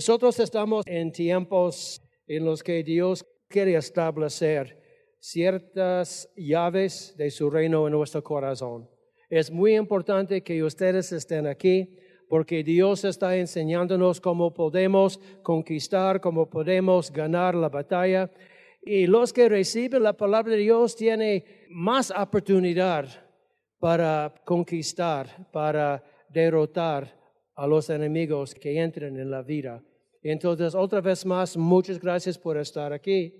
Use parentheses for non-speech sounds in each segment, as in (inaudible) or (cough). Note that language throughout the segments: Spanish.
Nosotros estamos en tiempos en los que Dios quiere establecer ciertas llaves de su reino en nuestro corazón. Es muy importante que ustedes estén aquí porque Dios está enseñándonos cómo podemos conquistar, cómo podemos ganar la batalla. Y los que reciben la palabra de Dios tienen más oportunidad para conquistar, para derrotar a los enemigos que entren en la vida. Entonces, otra vez más, muchas gracias por estar aquí.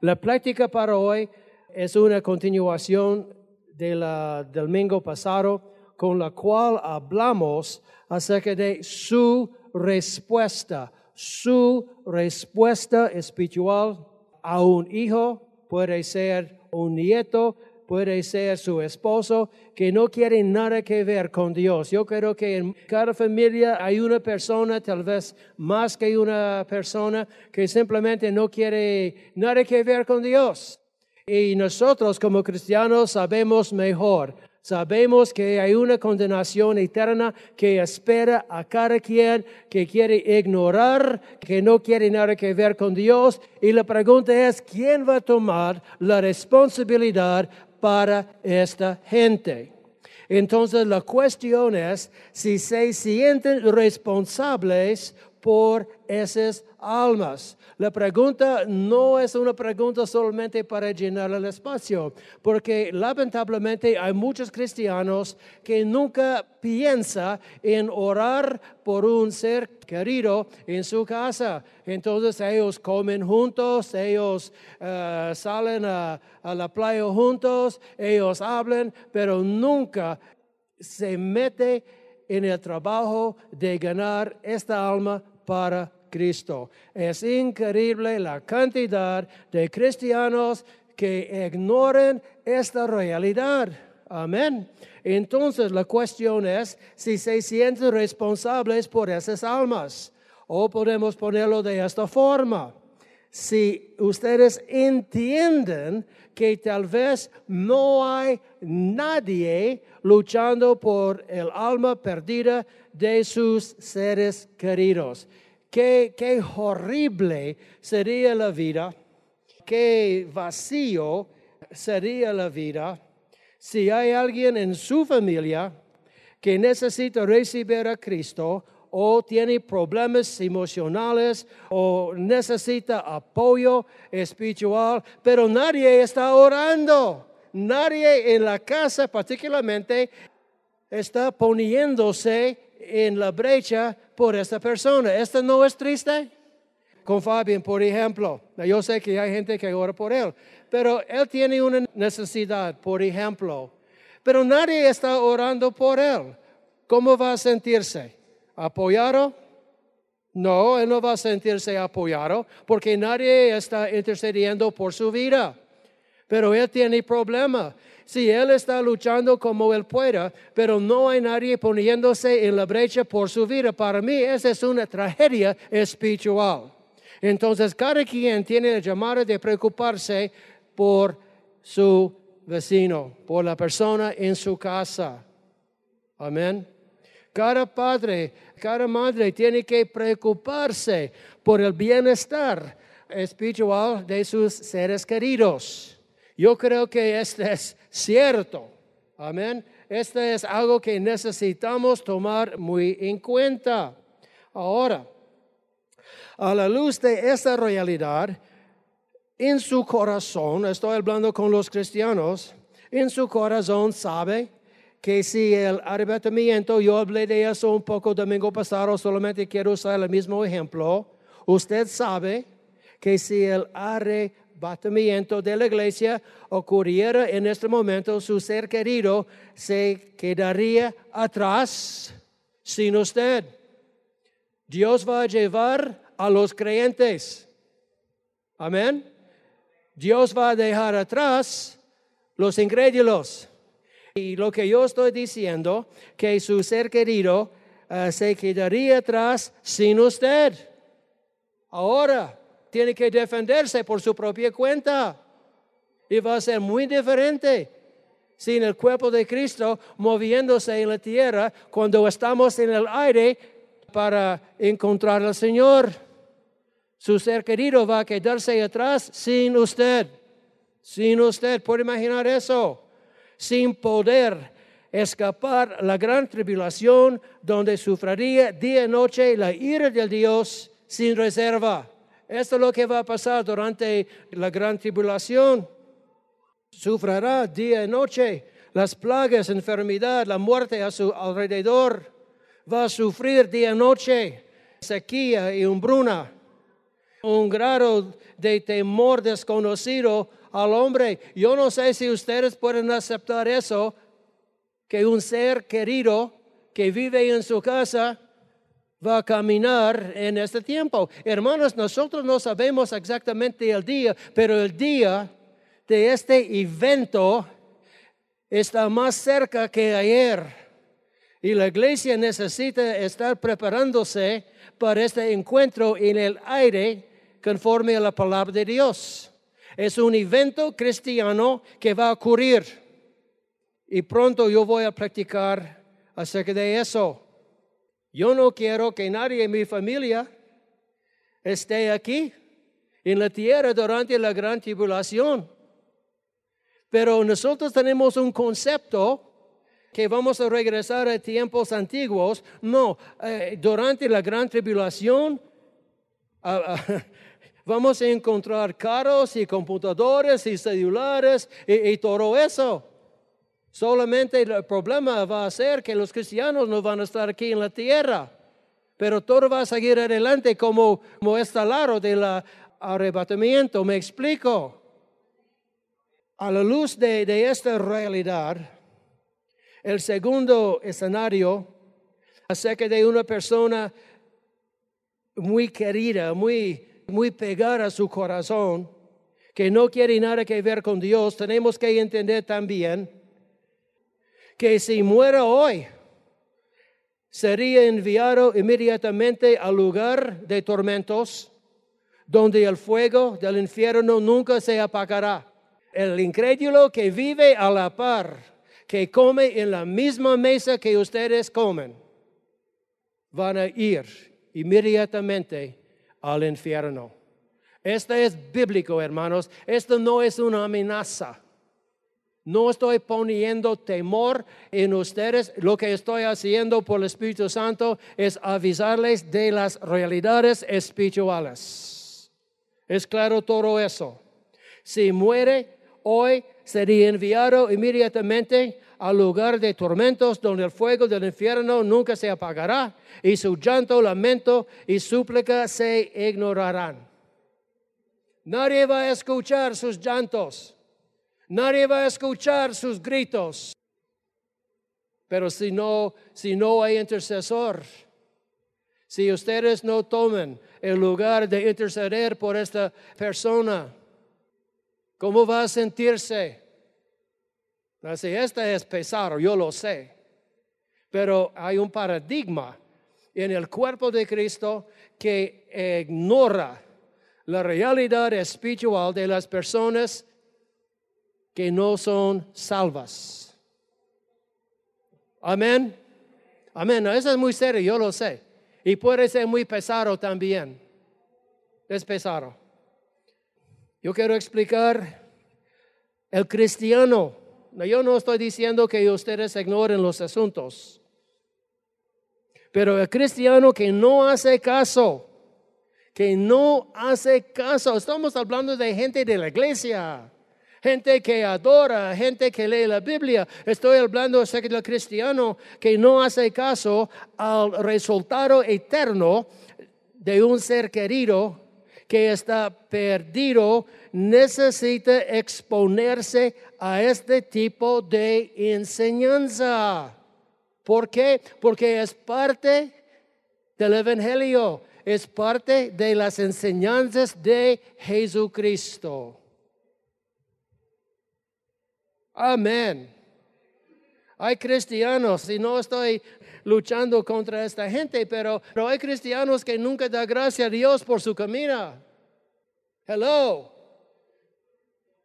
La práctica para hoy es una continuación del domingo pasado, con la cual hablamos acerca de su respuesta, su respuesta espiritual a un hijo, puede ser un nieto, puede ser su esposo, que no quiere nada que ver con Dios. Yo creo que en cada familia hay una persona, tal vez más que una persona, que simplemente no quiere nada que ver con Dios. Y nosotros como cristianos sabemos mejor. Sabemos que hay una condenación eterna que espera a cada quien que quiere ignorar, que no quiere nada que ver con Dios. Y la pregunta es, ¿quién va a tomar la responsabilidad para esta gente. Entonces la cuestión es si se sienten responsables por esas almas. La pregunta no es una pregunta solamente para llenar el espacio, porque lamentablemente hay muchos cristianos que nunca piensan en orar por un ser querido en su casa. Entonces ellos comen juntos, ellos eh, salen a, a la playa juntos, ellos hablan, pero nunca se mete en el trabajo de ganar esta alma para Cristo. Es increíble la cantidad de cristianos que ignoran esta realidad. Amén. Entonces la cuestión es si se sienten responsables por esas almas. O podemos ponerlo de esta forma. Si ustedes entienden que tal vez no hay nadie luchando por el alma perdida de sus seres queridos. Qué, qué horrible sería la vida, qué vacío sería la vida si hay alguien en su familia que necesita recibir a Cristo o tiene problemas emocionales o necesita apoyo espiritual, pero nadie está orando. Nadie en la casa particularmente está poniéndose en la brecha por esta persona. ¿Esto no es triste? Con Fabián, por ejemplo, yo sé que hay gente que ora por él, pero él tiene una necesidad, por ejemplo, pero nadie está orando por él. ¿Cómo va a sentirse? ¿Apoyado? No, él no va a sentirse apoyado porque nadie está intercediendo por su vida. Pero él tiene problema. Si él está luchando como él pueda, pero no hay nadie poniéndose en la brecha por su vida, para mí esa es una tragedia espiritual. Entonces, cada quien tiene el llamado de preocuparse por su vecino, por la persona en su casa. Amén. Cada padre, cada madre tiene que preocuparse por el bienestar espiritual de sus seres queridos. Yo creo que esto es cierto. Amén. Esto es algo que necesitamos tomar muy en cuenta. Ahora, a la luz de esta realidad, en su corazón, estoy hablando con los cristianos, en su corazón sabe que si el arrebatamiento, yo hablé de eso un poco domingo pasado, solamente quiero usar el mismo ejemplo. Usted sabe que si el arrebatamiento batimiento de la iglesia ocurriera en este momento, su ser querido se quedaría atrás sin usted. Dios va a llevar a los creyentes. Amén. Dios va a dejar atrás los incrédulos. Y lo que yo estoy diciendo, que su ser querido eh, se quedaría atrás sin usted. Ahora tiene que defenderse por su propia cuenta. Y va a ser muy diferente sin el cuerpo de Cristo moviéndose en la tierra cuando estamos en el aire para encontrar al Señor. Su ser querido va a quedarse atrás sin usted. Sin usted, ¿puede imaginar eso? Sin poder escapar la gran tribulación donde sufriría día y noche la ira del Dios sin reserva. Esto es lo que va a pasar durante la gran tribulación. Sufrirá día y noche las plagas, enfermedad, la muerte a su alrededor. Va a sufrir día y noche sequía y hambruna. Un grado de temor desconocido al hombre. Yo no sé si ustedes pueden aceptar eso, que un ser querido que vive en su casa va a caminar en este tiempo. Hermanos, nosotros no sabemos exactamente el día, pero el día de este evento está más cerca que ayer. Y la iglesia necesita estar preparándose para este encuentro en el aire conforme a la palabra de Dios. Es un evento cristiano que va a ocurrir. Y pronto yo voy a practicar acerca de eso. Yo no quiero que nadie en mi familia esté aquí en la tierra durante la gran tribulación. Pero nosotros tenemos un concepto que vamos a regresar a tiempos antiguos. No, eh, durante la gran tribulación ah, ah, (laughs) vamos a encontrar carros y computadores y celulares y, y todo eso. Solamente el problema va a ser que los cristianos no van a estar aquí en la tierra, pero todo va a seguir adelante como, como este lado del arrebatamiento. ¿Me explico? A la luz de, de esta realidad, el segundo escenario acerca de una persona muy querida, muy, muy pegada a su corazón, que no quiere nada que ver con Dios, tenemos que entender también que si muera hoy, sería enviado inmediatamente al lugar de tormentos, donde el fuego del infierno nunca se apagará. El incrédulo que vive a la par, que come en la misma mesa que ustedes comen, van a ir inmediatamente al infierno. Esto es bíblico, hermanos. Esto no es una amenaza. No estoy poniendo temor en ustedes. Lo que estoy haciendo por el Espíritu Santo es avisarles de las realidades espirituales. Es claro todo eso. Si muere hoy, sería enviado inmediatamente al lugar de tormentos donde el fuego del infierno nunca se apagará y su llanto, lamento y súplica se ignorarán. Nadie va a escuchar sus llantos. Nadie va a escuchar sus gritos. Pero si no, si no hay intercesor, si ustedes no toman el lugar de interceder por esta persona, ¿cómo va a sentirse? Si esta es pesado, yo lo sé. Pero hay un paradigma en el cuerpo de Cristo que ignora la realidad espiritual de las personas que no son salvas. Amén. Amén. eso es muy serio, yo lo sé. Y puede ser muy pesado también. Es pesado. Yo quiero explicar el cristiano. Yo no estoy diciendo que ustedes ignoren los asuntos. Pero el cristiano que no hace caso, que no hace caso, estamos hablando de gente de la iglesia gente que adora, gente que lee la Biblia. Estoy hablando acerca del cristiano que no hace caso al resultado eterno de un ser querido que está perdido, necesita exponerse a este tipo de enseñanza. ¿Por qué? Porque es parte del Evangelio es parte de las enseñanzas de Jesucristo. Amén. Hay cristianos, y no estoy luchando contra esta gente, pero, pero hay cristianos que nunca da gracias a Dios por su comida. Hello.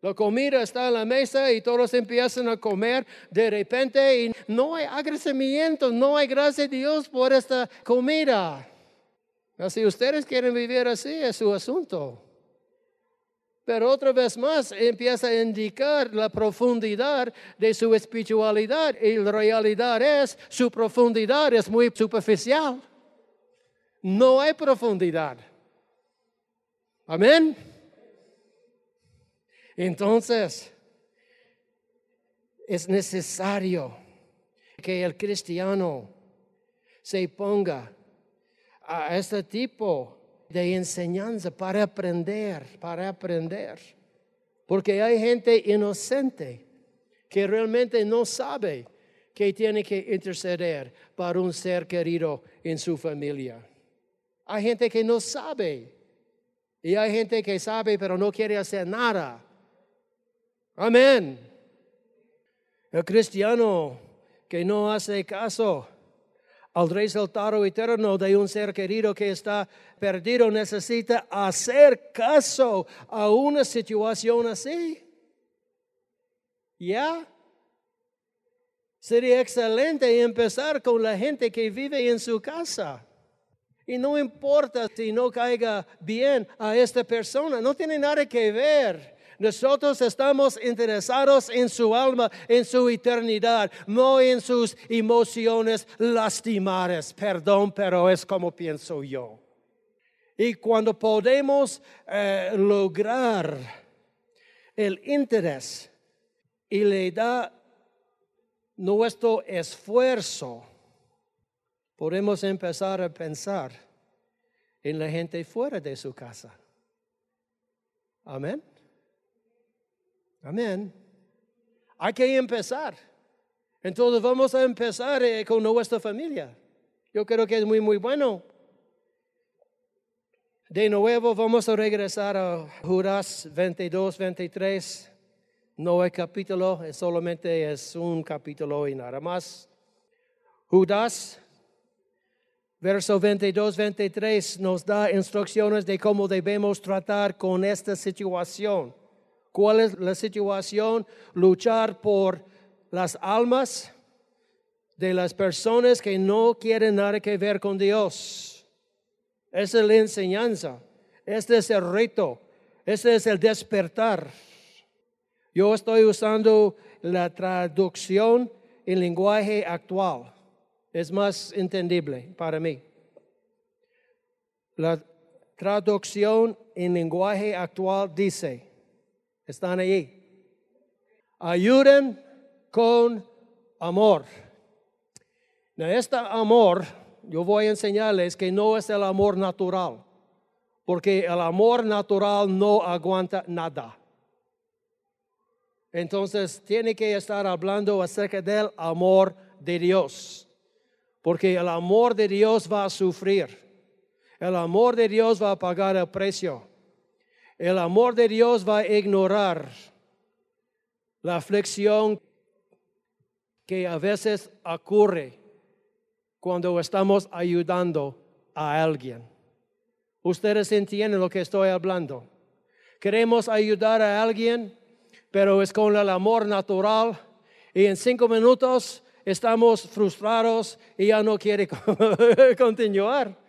La comida está en la mesa y todos empiezan a comer de repente y no hay agradecimiento, no hay gracias a Dios por esta comida. Si ustedes quieren vivir así, es su asunto. Pero otra vez más empieza a indicar la profundidad de su espiritualidad y la realidad es, su profundidad es muy superficial. No hay profundidad. Amén. Entonces, es necesario que el cristiano se ponga a este tipo de enseñanza para aprender, para aprender. Porque hay gente inocente que realmente no sabe que tiene que interceder para un ser querido en su familia. Hay gente que no sabe. Y hay gente que sabe pero no quiere hacer nada. Amén. El cristiano que no hace caso al resultado eterno de un ser querido que está perdido necesita hacer caso a una situación así. ¿Ya? Sería excelente empezar con la gente que vive en su casa. Y no importa si no caiga bien a esta persona, no tiene nada que ver nosotros estamos interesados en su alma, en su eternidad, no en sus emociones lastimadas. Perdón, pero es como pienso yo. Y cuando podemos eh, lograr el interés y le da nuestro esfuerzo, podemos empezar a pensar en la gente fuera de su casa. Amén. Amén. Hay que empezar. Entonces vamos a empezar eh, con nuestra familia. Yo creo que es muy, muy bueno. De nuevo vamos a regresar a Judas 22, 23. No hay capítulo, solamente es un capítulo y nada más. Judas, verso 22, 23 nos da instrucciones de cómo debemos tratar con esta situación. ¿Cuál es la situación? Luchar por las almas de las personas que no quieren nada que ver con Dios. Esa es la enseñanza. Este es el reto. Este es el despertar. Yo estoy usando la traducción en lenguaje actual. Es más entendible para mí. La traducción en lenguaje actual dice, están allí. Ayuden con amor. este amor, yo voy a enseñarles que no es el amor natural, porque el amor natural no aguanta nada. Entonces tiene que estar hablando acerca del amor de Dios, porque el amor de Dios va a sufrir, el amor de Dios va a pagar el precio. El amor de Dios va a ignorar la aflicción que a veces ocurre cuando estamos ayudando a alguien. Ustedes entienden lo que estoy hablando. Queremos ayudar a alguien, pero es con el amor natural y en cinco minutos estamos frustrados y ya no quiere (laughs) continuar.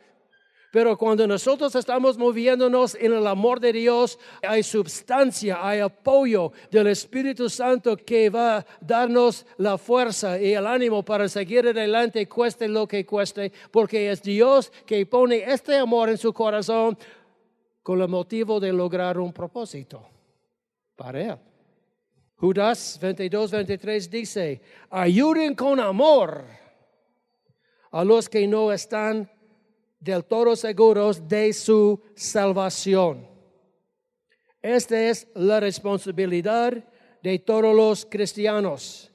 Pero cuando nosotros estamos moviéndonos en el amor de Dios, hay sustancia, hay apoyo del Espíritu Santo que va a darnos la fuerza y el ánimo para seguir adelante, cueste lo que cueste, porque es Dios que pone este amor en su corazón con el motivo de lograr un propósito para Él. Judas 22, 23 dice, ayuden con amor a los que no están del todo seguros de su salvación. Esta es la responsabilidad de todos los cristianos.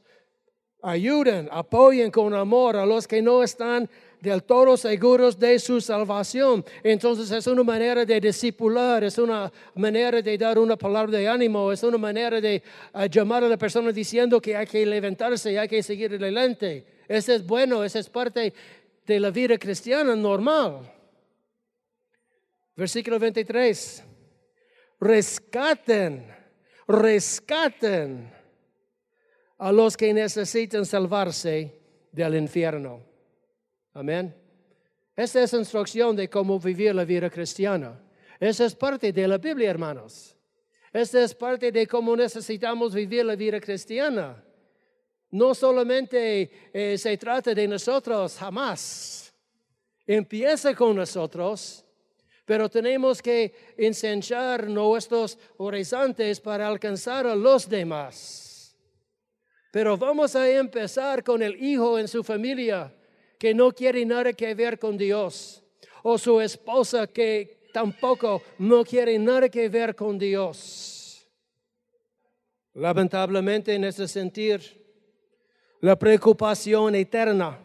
Ayuden, apoyen con amor a los que no están del todo seguros de su salvación. Entonces es una manera de discipular, es una manera de dar una palabra de ánimo, es una manera de ah, llamar a la persona diciendo que hay que levantarse hay que seguir adelante. Eso es bueno, eso es parte de la vida cristiana normal. Versículo 23. Rescaten, rescaten a los que necesitan salvarse del infierno. Amén. Esa es instrucción de cómo vivir la vida cristiana. Esa es parte de la Biblia, hermanos. Esa es parte de cómo necesitamos vivir la vida cristiana. No solamente eh, se trata de nosotros, jamás. Empieza con nosotros, pero tenemos que ensanchar nuestros horizontes para alcanzar a los demás. Pero vamos a empezar con el hijo en su familia que no quiere nada que ver con Dios, o su esposa que tampoco no quiere nada que ver con Dios. Lamentablemente en ese sentir, la preocupación eterna,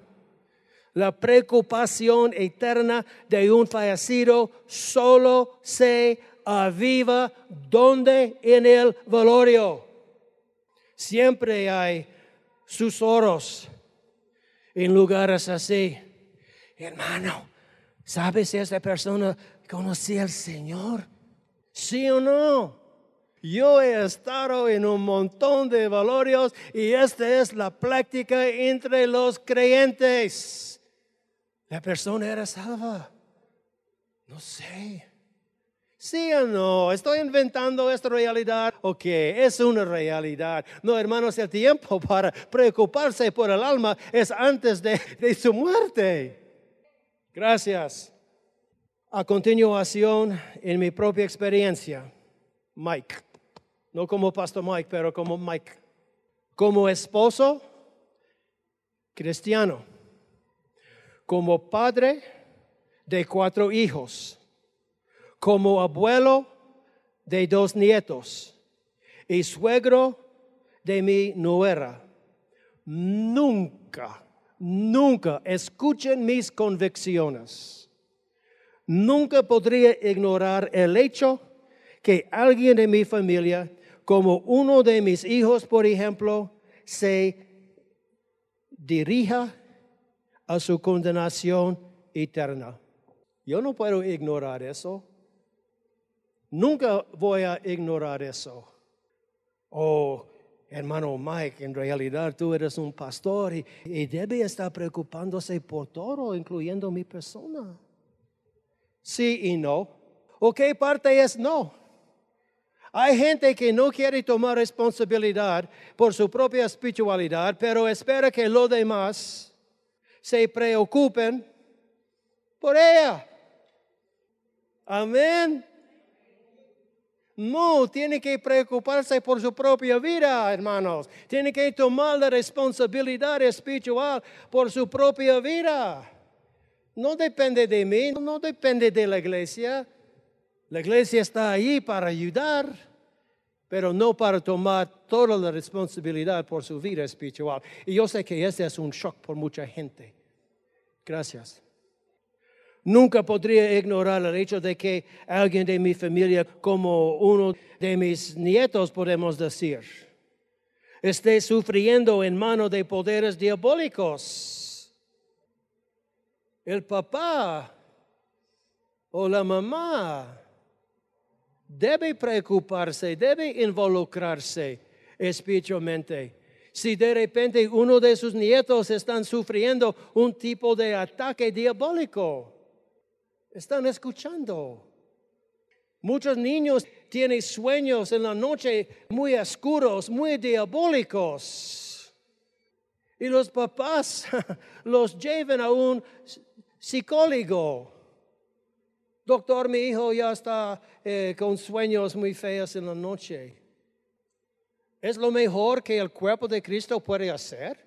la preocupación eterna de un fallecido solo se aviva donde en el valorio. Siempre hay susurros en lugares así. Hermano, ¿sabes si esa persona conocía al Señor? ¿Sí o no? Yo he estado en un montón de valorios y esta es la práctica entre los creyentes. La persona era salva. No sé. ¿Sí o no? ¿Estoy inventando esta realidad? Ok, es una realidad. No, hermanos, el tiempo para preocuparse por el alma es antes de, de su muerte. Gracias. A continuación, en mi propia experiencia, Mike, no como Pastor Mike, pero como Mike, como esposo cristiano, como padre de cuatro hijos como abuelo de dos nietos y suegro de mi nuera. Nunca, nunca escuchen mis convicciones. Nunca podría ignorar el hecho que alguien de mi familia, como uno de mis hijos, por ejemplo, se dirija a su condenación eterna. Yo no puedo ignorar eso. Nunca voy a ignorar eso. Oh, hermano Mike, en realidad tú eres un pastor y, debe estar preocupándose por todo, incluyendo mi persona. Sí y no. ¿O qué parte es no? Hay gente que no quiere tomar responsabilidad por su propia espiritualidad, pero espera que los demás se preocupen por ella. Amén. No, tiene que preocuparse por su propia vida, hermanos. Tiene que tomar la responsabilidad espiritual por su propia vida. No depende de mí, no depende de la iglesia. La iglesia está ahí para ayudar, pero no para tomar toda la responsabilidad por su vida espiritual. Y yo sé que este es un shock por mucha gente. Gracias. Nunca podría ignorar el hecho de que alguien de mi familia, como uno de mis nietos, podemos decir, esté sufriendo en manos de poderes diabólicos. El papá o la mamá debe preocuparse, debe involucrarse espiritualmente. Si de repente uno de sus nietos están sufriendo un tipo de ataque diabólico, están escuchando. Muchos niños tienen sueños en la noche muy oscuros, muy diabólicos. Y los papás (laughs) los llevan a un psicólogo. Doctor, mi hijo ya está eh, con sueños muy feos en la noche. ¿Es lo mejor que el cuerpo de Cristo puede hacer?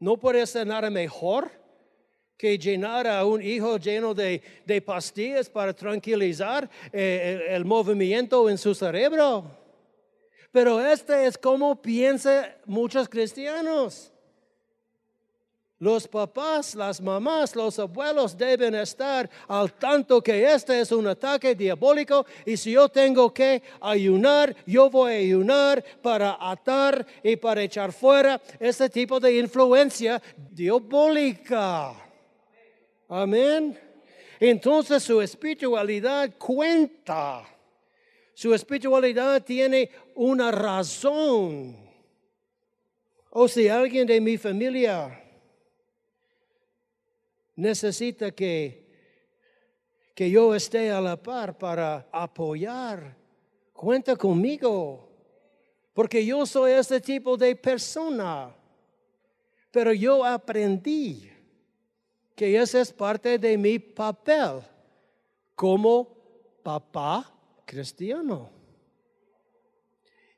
¿No puede hacer nada mejor? que llenar a un hijo lleno de, pastillas para tranquilizar eh, el, el, movimiento en su cerebro. Pero este es como piensan muchos cristianos. Los papás, las mamás, los abuelos deben estar al tanto que este es un ataque diabólico y si yo tengo que ayunar, yo voy a ayunar para atar y para echar fuera este tipo de influencia diabólica. Amén. Entonces su espiritualidad cuenta. Su espiritualidad tiene una razón. O si alguien de mi familia necesita que, que yo esté a la par para apoyar, cuenta conmigo. Porque yo soy este tipo de persona. Pero yo aprendí que ese es parte de mi papel como papá cristiano.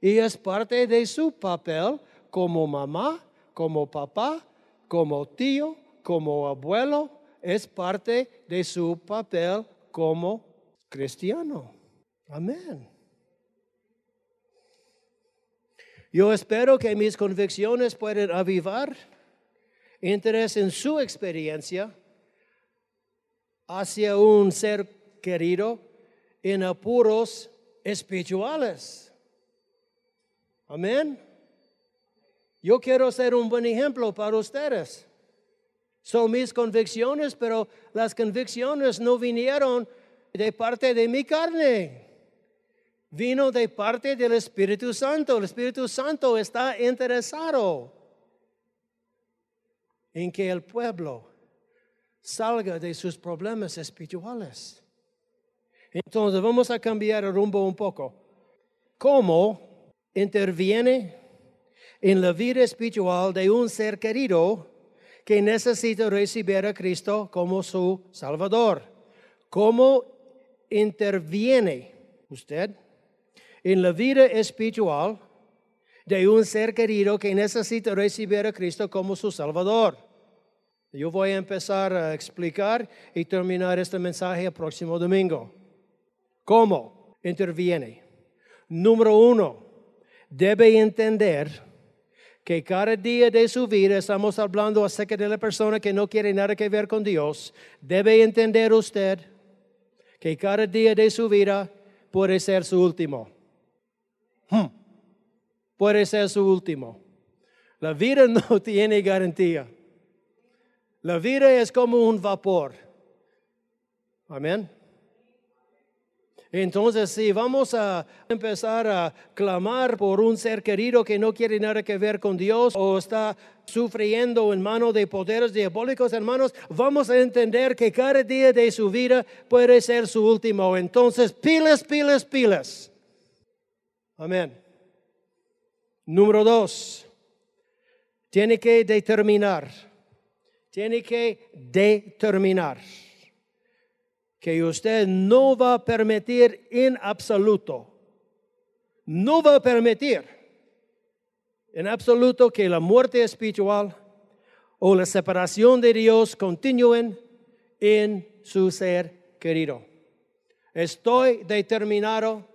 Y es parte de su papel como mamá, como papá, como tío, como abuelo, es parte de su papel como cristiano. Amén. Yo espero que mis convicciones puedan avivar interés en su experiencia hacia un ser querido en apuros espirituales. Amén. Yo quiero ser un buen ejemplo para ustedes. Son mis convicciones, pero las convicciones no vinieron de parte de mi carne. Vino de parte del Espíritu Santo. El Espíritu Santo está interesado en que el pueblo salga de sus problemas espirituales. Entonces vamos a cambiar el rumbo un poco. ¿Cómo interviene en la vida espiritual de un ser querido que necesita recibir a Cristo como su Salvador? ¿Cómo interviene usted en la vida espiritual de un ser querido que necesita recibir a Cristo como su Salvador? Yo voy a empezar a explicar y terminar este mensaje el próximo domingo. ¿Cómo interviene? Número uno, debe entender que cada día de su vida, estamos hablando acerca de la persona que no quiere nada que ver con Dios, debe entender usted que cada día de su vida puede ser su último. Hmm. Puede ser su último. La vida (laughs) no tiene garantía. La vida es como un vapor. Amén. Entonces, si vamos a empezar a clamar por un ser querido que no quiere nada que ver con Dios o está sufriendo en manos de poderes diabólicos, hermanos, vamos a entender que cada día de su vida puede ser su último. Entonces, pilas, pilas, pilas. Amén. Número dos, tiene que determinar, tiene que determinar que usted no va a permitir en absoluto, no va a permitir en absoluto que la muerte espiritual o la separación de Dios continúen en su ser querido. Estoy determinado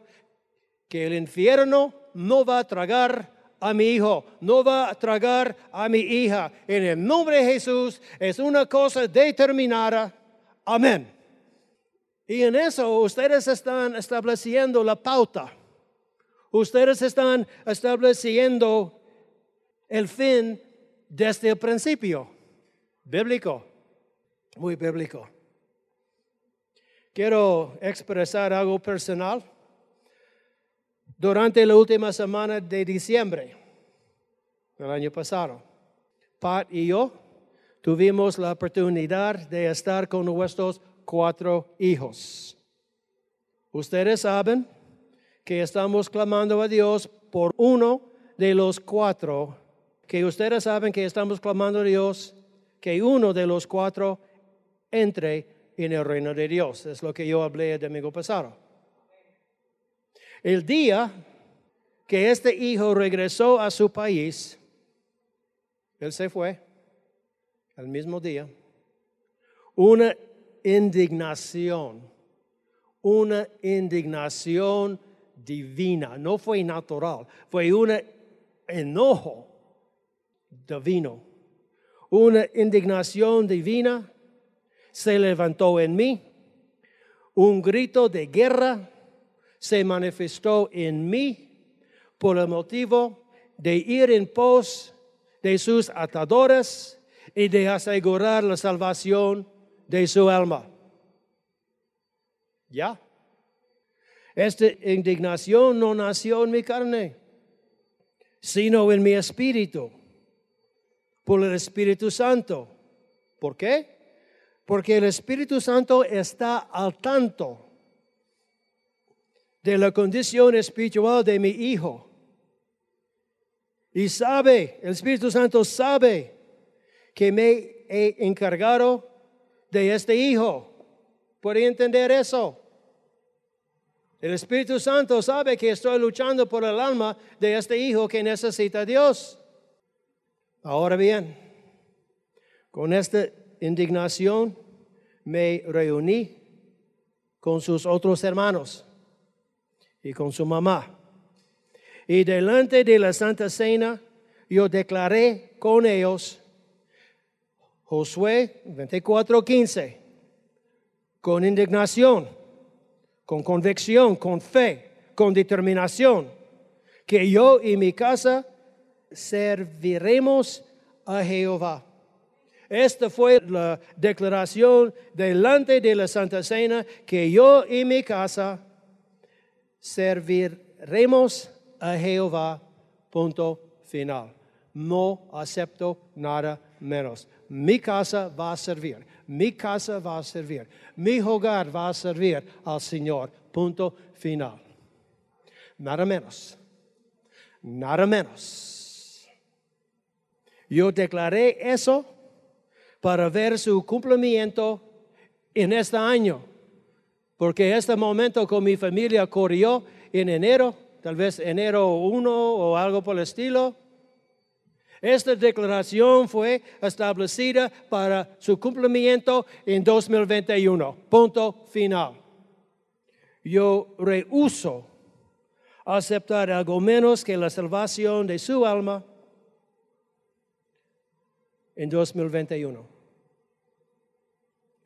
que el infierno no va a tragar a mi hijo, no va a tragar a mi hija. En el nombre de Jesús es una cosa determinada. Amén. Y en eso ustedes están estableciendo la pauta. Ustedes están estableciendo el fin desde el principio. Bíblico. Muy bíblico. Quiero expresar algo personal. Durante la última semana de diciembre del año pasado, Pat y yo tuvimos la oportunidad de estar con nuestros cuatro hijos. Ustedes saben que estamos clamando a Dios por uno de los cuatro, que ustedes saben que estamos clamando a Dios que uno de los cuatro entre en el reino de Dios. Es lo que yo hablé el domingo pasado. El día que este hijo regresó a su país, él se fue, el mismo día, una indignación, una indignación divina, no fue natural, fue un enojo divino, una indignación divina se levantó en mí, un grito de guerra se manifestó en mí por el motivo de ir en pos de sus atadores y de asegurar la salvación de su alma. ¿Ya? Esta indignación no nació en mi carne, sino en mi espíritu, por el Espíritu Santo. ¿Por qué? Porque el Espíritu Santo está al tanto de la condición espiritual de mi hijo. Y sabe, el Espíritu Santo sabe que me he encargado de este hijo. ¿Puede entender eso? El Espíritu Santo sabe que estoy luchando por el alma de este hijo que necesita a Dios. Ahora bien, con esta indignación me reuní con sus otros hermanos y con su mamá. Y delante de la Santa Cena yo declaré con ellos Josué 24:15, con indignación con convicción, con fe, con determinación, que yo y mi casa serviremos a Jehová. Esta fue la declaración delante de la Santa Cena, que yo y mi casa serviremos a Jehová. Punto final. No acepto nada menos. Mi casa va a servir mi casa va a servir, mi hogar va a servir al Señor. Punto final. Nada menos. Nada menos. Yo declaré eso para ver su cumplimiento en este año, porque este momento con mi familia corrió en enero, tal vez enero 1 o algo por el estilo. Esta declaración fue establecida para su cumplimiento en 2021. Punto final. Yo rehuso aceptar algo menos que la salvación de su alma en 2021.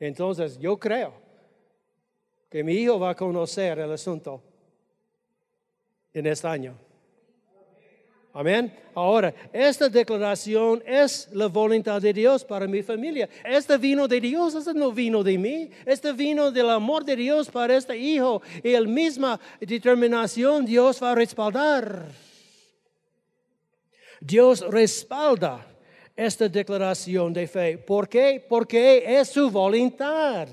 Entonces yo creo que mi hijo va a conocer el asunto en este año. Amén. Ahora, esta declaración es la voluntad de Dios para mi familia. Este vino de Dios, este no vino de mí. Este vino del amor de Dios para este hijo. Y la misma determinación Dios va a respaldar. Dios respalda esta declaración de fe. ¿Por qué? Porque es su voluntad.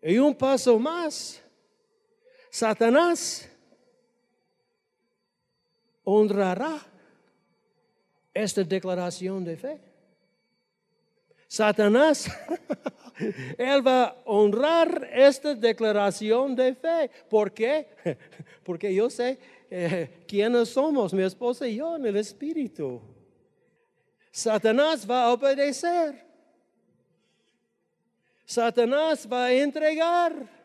Y un paso más. Satanás honrará esta declaración de fe. Satanás, (laughs) él va a honrar esta declaración de fe. ¿Por qué? (laughs) Porque yo sé eh, quiénes somos, mi esposa y yo en el Espíritu. Satanás va a obedecer. Satanás va a entregar.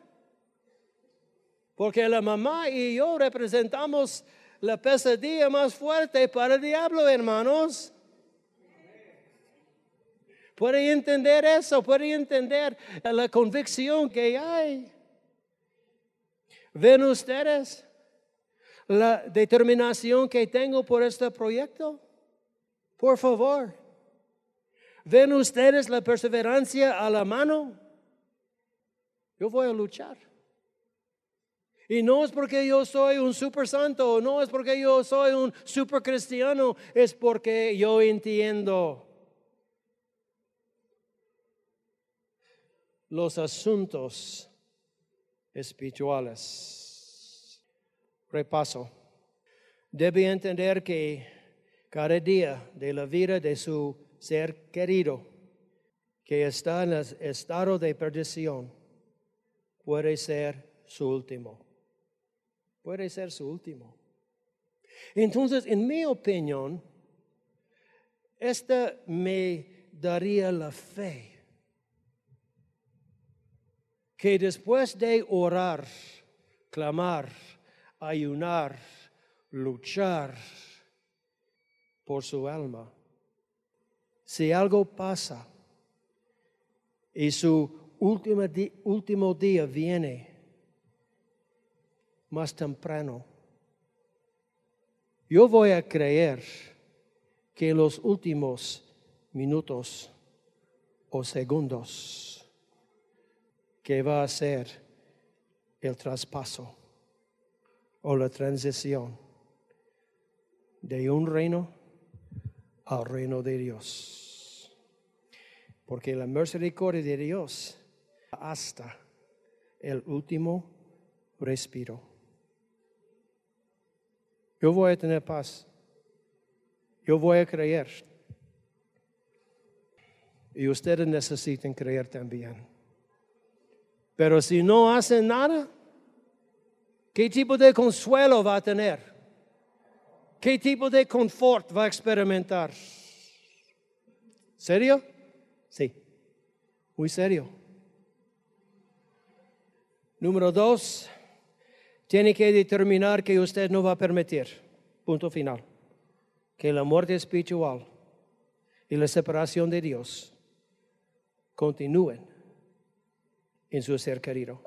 Porque la mamá y yo representamos la pesadilla más fuerte para el diablo, hermanos. Puede entender eso, puede entender la convicción que hay. ¿Ven ustedes la determinación que tengo por este proyecto? Por favor. ¿Ven ustedes la perseverancia a la mano? Yo voy a luchar. Y no es porque yo soy un super santo, no es porque yo soy un super cristiano, es porque yo entiendo los asuntos espirituales. Repaso. Debe entender que cada día de la vida de su ser querido que está en el estado de perdición puede ser su último puede ser su último. Entonces, en mi opinión, esta me daría la fe que después de orar, clamar, ayunar, luchar por su alma, Si algo pasa y su último, día viene más temprano, yo voy a creer que en los últimos minutos o segundos que va a ser el traspaso o la transición de un reino al reino de Dios. Porque la misericordia de Dios hasta el último respiro. Yo voy a tener paz. Yo voy a creer. Y ustedes necesitan creer también. Pero si no hacen nada, ¿qué tipo de consuelo va a tener? ¿Qué tipo de confort va a experimentar? ¿Serio? Sí, muy serio. Número dos, tiene que determinar que usted no va a permitir, punto final, que la muerte espiritual y la separación de Dios continúen en su ser querido.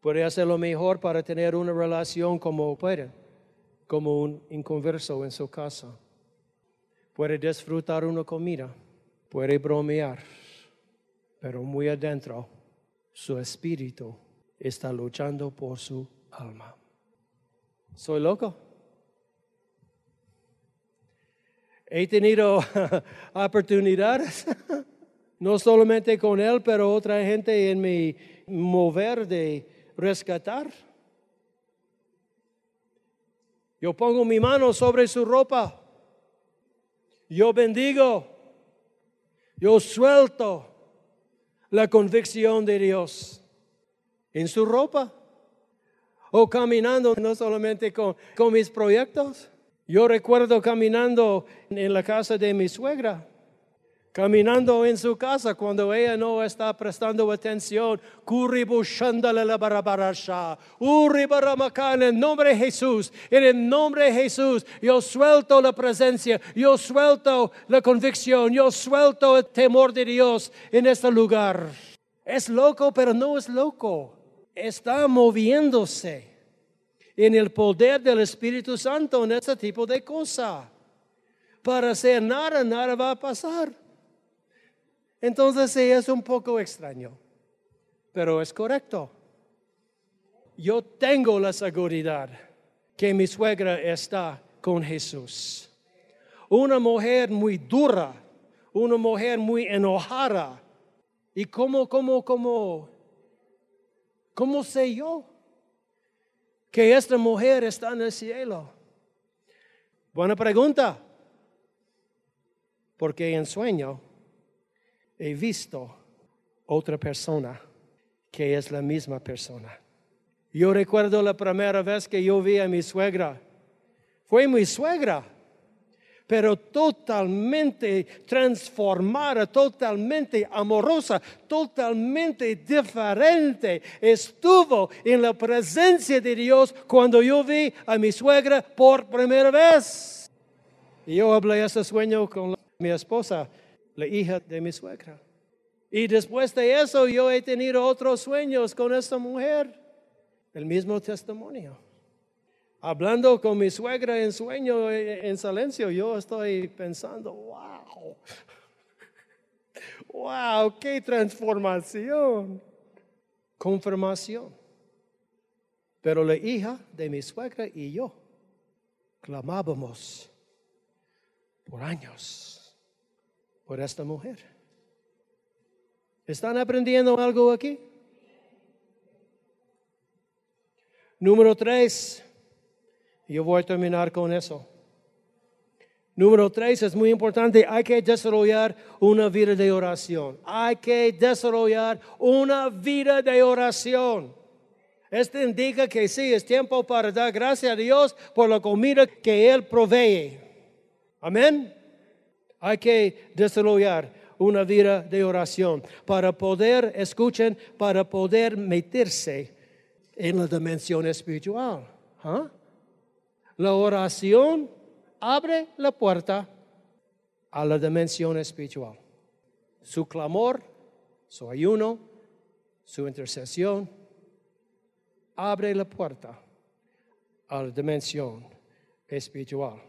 Puede hacer lo mejor para tener una relación como puede, como un inconverso en su casa. Puede disfrutar una comida, puede bromear, pero muy adentro su espíritu está luchando por su alma. ¿Soy loco? He tenido (laughs) oportunidades, (laughs) no solamente con él, pero otra gente en mi mover de rescatar. Yo pongo mi mano sobre su ropa. Yo bendigo. Yo suelto la convicción de Dios en su ropa. O caminando, no solamente con, mis proyectos. Yo recuerdo caminando en la casa de mi suegra, caminando en su casa cuando ella no está prestando atención. En el nombre de Jesús, en el nombre de Jesús, yo suelto la presencia, yo suelto la convicción, yo suelto el temor de Dios en este lugar. Es loco, pero no es loco. Está moviéndose en el poder del Espíritu Santo en este tipo de cosa. Para hacer nada, nada va a pasar. Entonces sí, es un poco extraño, pero es correcto. Yo tengo la seguridad que mi suegra está con Jesús. Una mujer muy dura, una mujer muy enojada. ¿Y cómo, cómo, cómo, cómo sé yo que esta mujer está en el cielo? Buena pregunta. Porque en sueño he visto otra persona que es la misma persona. Yo recuerdo la primera vez que yo vi a mi suegra. Fue mi suegra, pero totalmente transformada, totalmente amorosa, totalmente diferente. Estuvo en la presencia de Dios cuando yo vi a mi suegra por primera vez. Y yo hablé ese sueño con mi esposa, la hija de mi suegra. Y después de eso yo he tenido otros sueños con esta mujer, el mismo testimonio. Hablando con mi suegra en sueño, eh, en silencio, yo estoy pensando, wow, wow, qué transformación, confirmación. Pero la hija de mi suegra y yo clamábamos por años por esta mujer. ¿Están aprendiendo algo aquí? Número tres, yo voy a terminar con eso. Número tres es muy importante, hay que desarrollar una vida de oración. Hay que desarrollar una vida de oración. Esto indica que sí, es tiempo para dar gracias a Dios por la comida que Él provee. Amén. Hay que desarrollar una vida de oración para poder, escuchen, para poder meterse en la dimensión espiritual. ¿Ah? La oración abre la puerta a la dimensión espiritual. Su clamor, su ayuno, su intercesión, abre la puerta a la dimensión espiritual.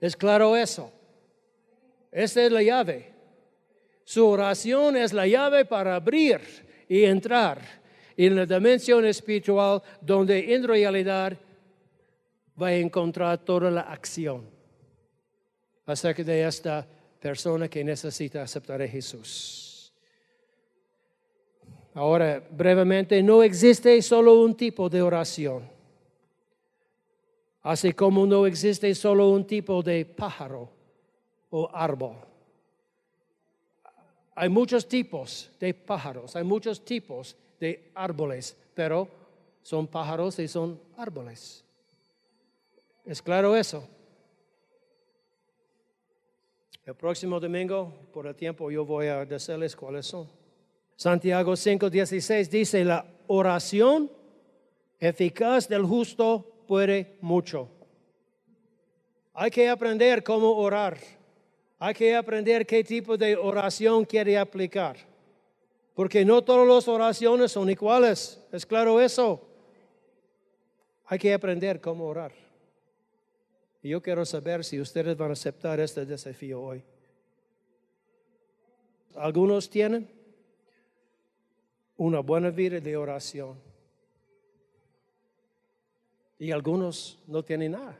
¿Es claro eso? Esta es la llave. Su oración es la llave para abrir y entrar en la dimensión espiritual donde en realidad va a encontrar toda la acción acerca de esta persona que necesita aceptar a Jesús. Ahora, brevemente, no existe solo un tipo de oración, así como no existe solo un tipo de pájaro o árbol. Hay muchos tipos de pájaros, hay muchos tipos de árboles, pero son pájaros y son árboles. ¿Es claro eso? El próximo domingo, por el tiempo, yo voy a decirles cuáles son. Santiago 5:16 dice, la oración eficaz del justo puede mucho. Hay que aprender cómo orar. Hay que aprender qué tipo de oración quiere aplicar. Porque no todas las oraciones son iguales. ¿Es claro eso? Hay que aprender cómo orar. Y yo quiero saber si ustedes van a aceptar este desafío hoy. Algunos tienen una buena vida de oración. Y algunos no tienen nada.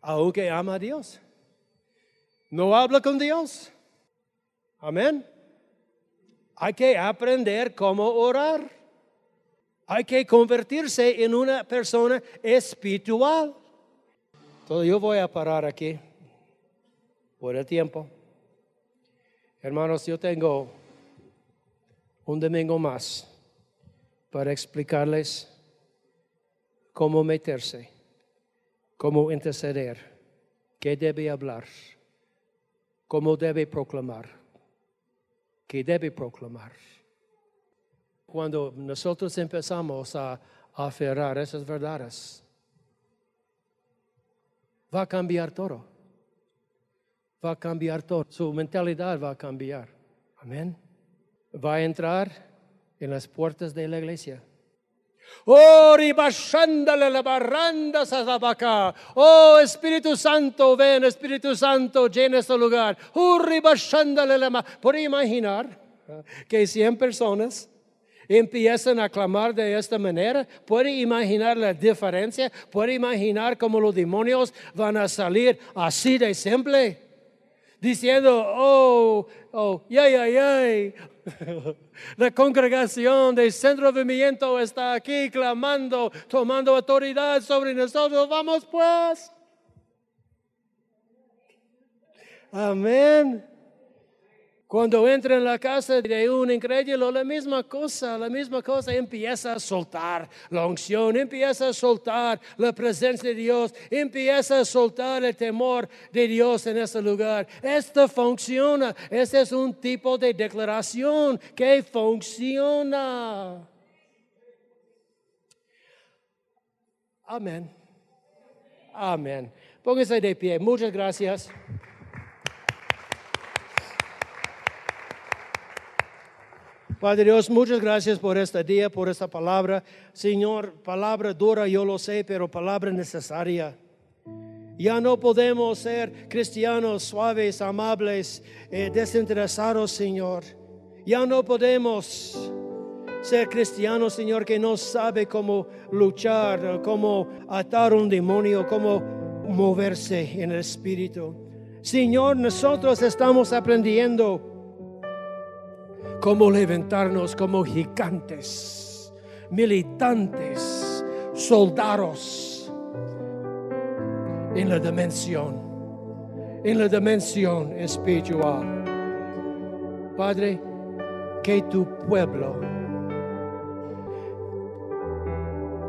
Aunque ama a Dios. No habla con Dios. Amén. Hay que aprender cómo orar. Hay que convertirse en una persona espiritual. Entonces yo voy a parar aquí por el tiempo. Hermanos, yo tengo un domingo más para explicarles cómo meterse, cómo interceder, qué debe hablar, cómo debe proclamar, qué debe proclamar cuando nosotros empezamos a, aferrar esas verdades, va a cambiar todo. Va a cambiar todo. Su mentalidad va a cambiar. Amén. Va a entrar en las puertas de la iglesia. Oh. Oh, Espíritu Santo, ven, Espíritu Santo, llena este lugar. Oh, Por imaginar que 100 personas empiezan a clamar de esta manera, puede imaginar la diferencia, puede imaginar cómo los demonios van a salir así de simple, diciendo, oh, oh, ya, ya, ya. (laughs) La congregación del centro de movimiento está aquí clamando, tomando autoridad sobre nosotros. Vamos pues. Amén. Cuando entra en la casa de un incrédulo, la misma cosa, la misma cosa empieza a soltar la unción, empieza a soltar la presencia de Dios, empieza a soltar el temor de Dios en ese lugar. Esto funciona, este es un tipo de declaración que funciona. Amén. Amén. Póngase de pie. Muchas gracias. Padre Dios, muchas gracias por este día, por esta palabra. Señor, palabra dura, yo lo sé, pero palabra necesaria. Ya no podemos ser cristianos suaves, amables, eh, desinteresados, Señor. Ya no podemos ser cristianos, Señor, que no sabe cómo luchar, cómo atar un demonio, cómo moverse en el Espíritu. Señor, nosotros estamos aprendiendo cómo levantarnos como gigantes, militantes, soldados en la dimensión, en la dimensión espiritual. Padre, que tu pueblo,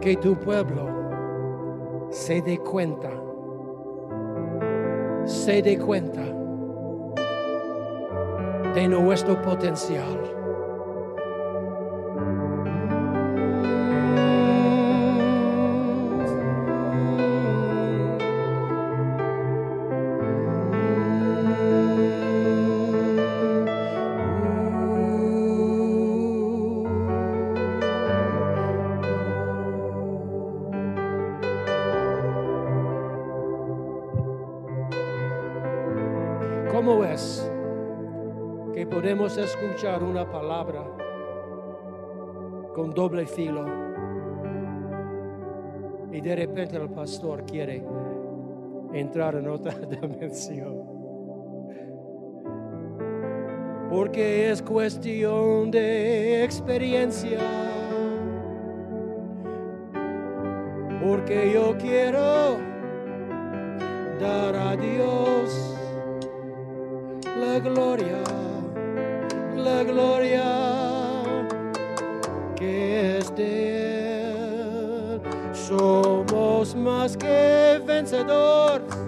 que tu pueblo se dé cuenta, se dé cuenta de nuestro potencial. Escuchar una palabra con doble filo y de repente el pastor quiere entrar en otra (laughs) dimensión? Porque es cuestión de experiencia. Porque yo quiero dar a Dios la gloria, la gloria que es de Él. Somos más que vencedores.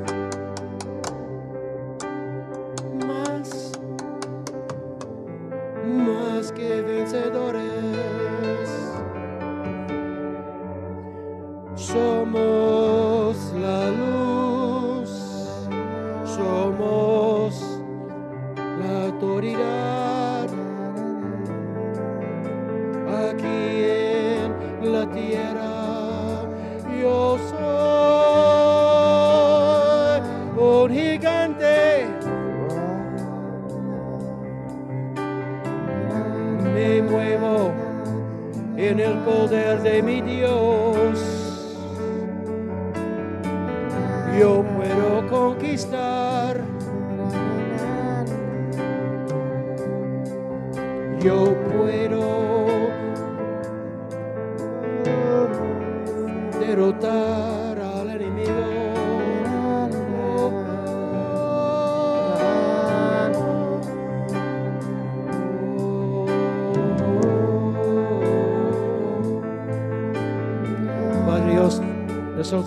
Poder de mi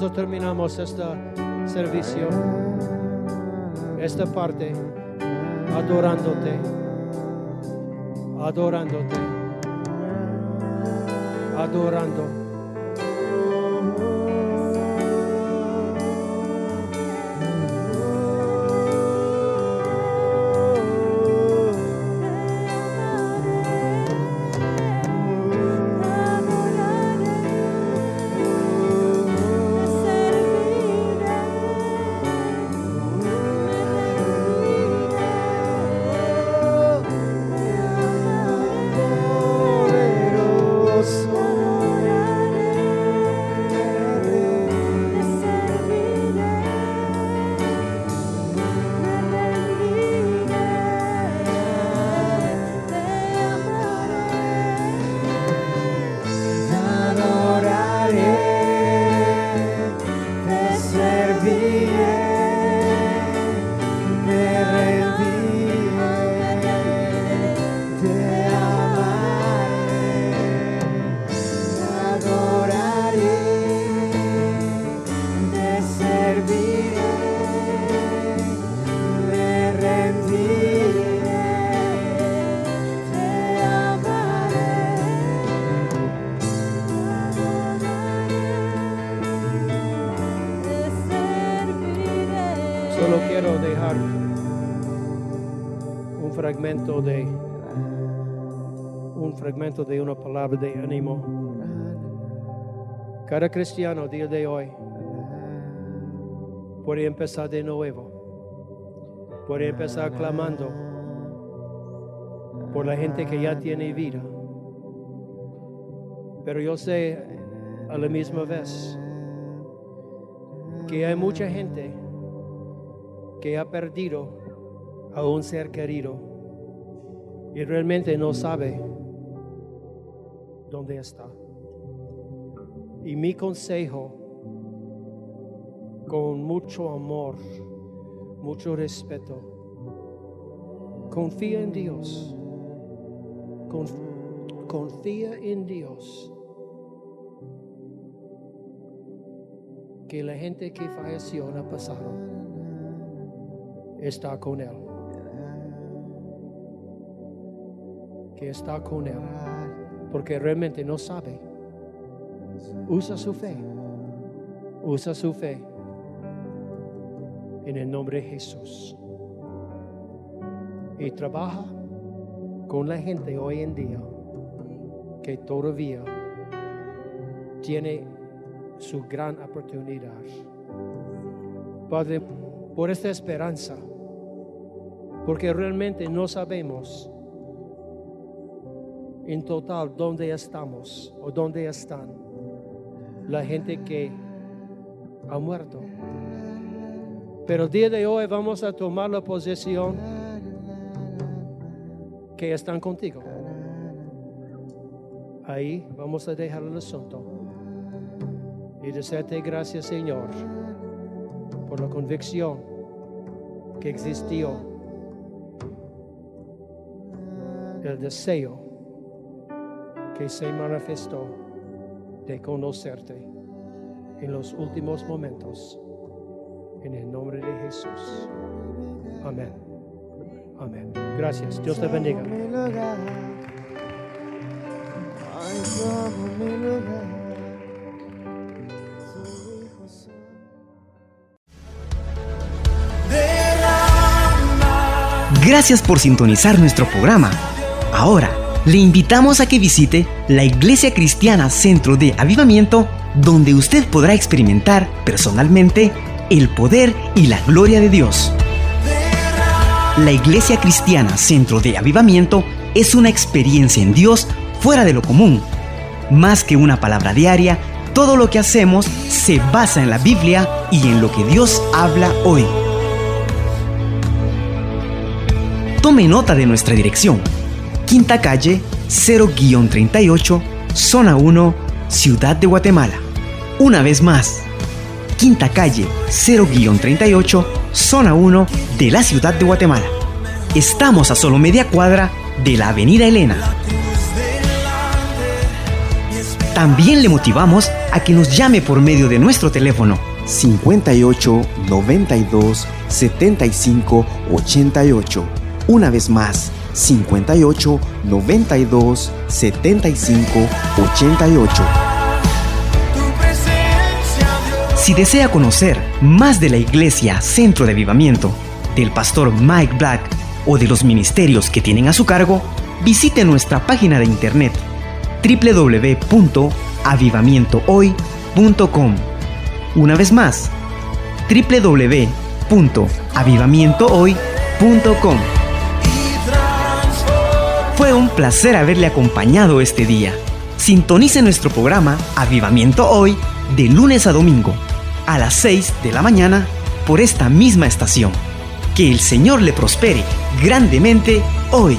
nosotros terminamos este servicio, esta parte, adorándote, adorándote, adorando. Un fragmento de un fragmento de una palabra de ánimo. Cada cristiano día de hoy puede empezar de nuevo. Puede empezar clamando por la gente que ya tiene vida. Pero yo sé a la misma vez que hay mucha gente que ha perdido a un ser querido y realmente no sabe dónde está. Y mi consejo, con mucho amor, mucho respeto, confía en Dios. Conf- confía en Dios. Que la gente que falleció en el pasado está con Él. Que está con Él. Porque realmente no sabe. Usa su fe. Usa su fe. En el nombre de Jesús. Y trabaja con la gente hoy en día que todavía tiene su gran oportunidad. Padre, por esta esperanza porque realmente no sabemos en total dónde estamos o dónde están la gente que ha muerto. Pero el día de hoy vamos a tomar la posesión que están contigo. Ahí vamos a dejar el asunto y desearte gracias Señor por la convicción que existió, el deseo que se manifestó de conocerte en los últimos momentos. En el nombre de Jesús. Amén. Amén. Gracias. Dios te bendiga. Gracias por sintonizar nuestro programa. Ahora, le invitamos a que visite la Iglesia Cristiana Centro de Avivamiento, donde usted podrá experimentar personalmente el poder y la gloria de Dios. La Iglesia Cristiana Centro de Avivamiento es una experiencia en Dios fuera de lo común. Más que una palabra diaria, todo lo que hacemos se basa en la Biblia y en lo que Dios habla hoy. Tome nota de nuestra dirección. Quinta calle 0-38, zona 1, Ciudad de Guatemala. Una vez más, Quinta calle 0-38, zona 1 de la Ciudad de Guatemala. Estamos a solo media cuadra de la Avenida Elena. También le motivamos a que nos llame por medio de nuestro teléfono 58 92 75 88. Una vez más, 58 92 75 88. Si desea conocer más de la iglesia Centro de Avivamiento, del pastor Mike Black o de los ministerios que tienen a su cargo, visite nuestra página de internet www.avivamientohoy.com. Una vez más, www.avivamientohoy.com. Fue un placer haberle acompañado este día. Sintonice nuestro programa Avivamiento Hoy de lunes a domingo a las 6 de la mañana por esta misma estación. Que el Señor le prospere grandemente hoy.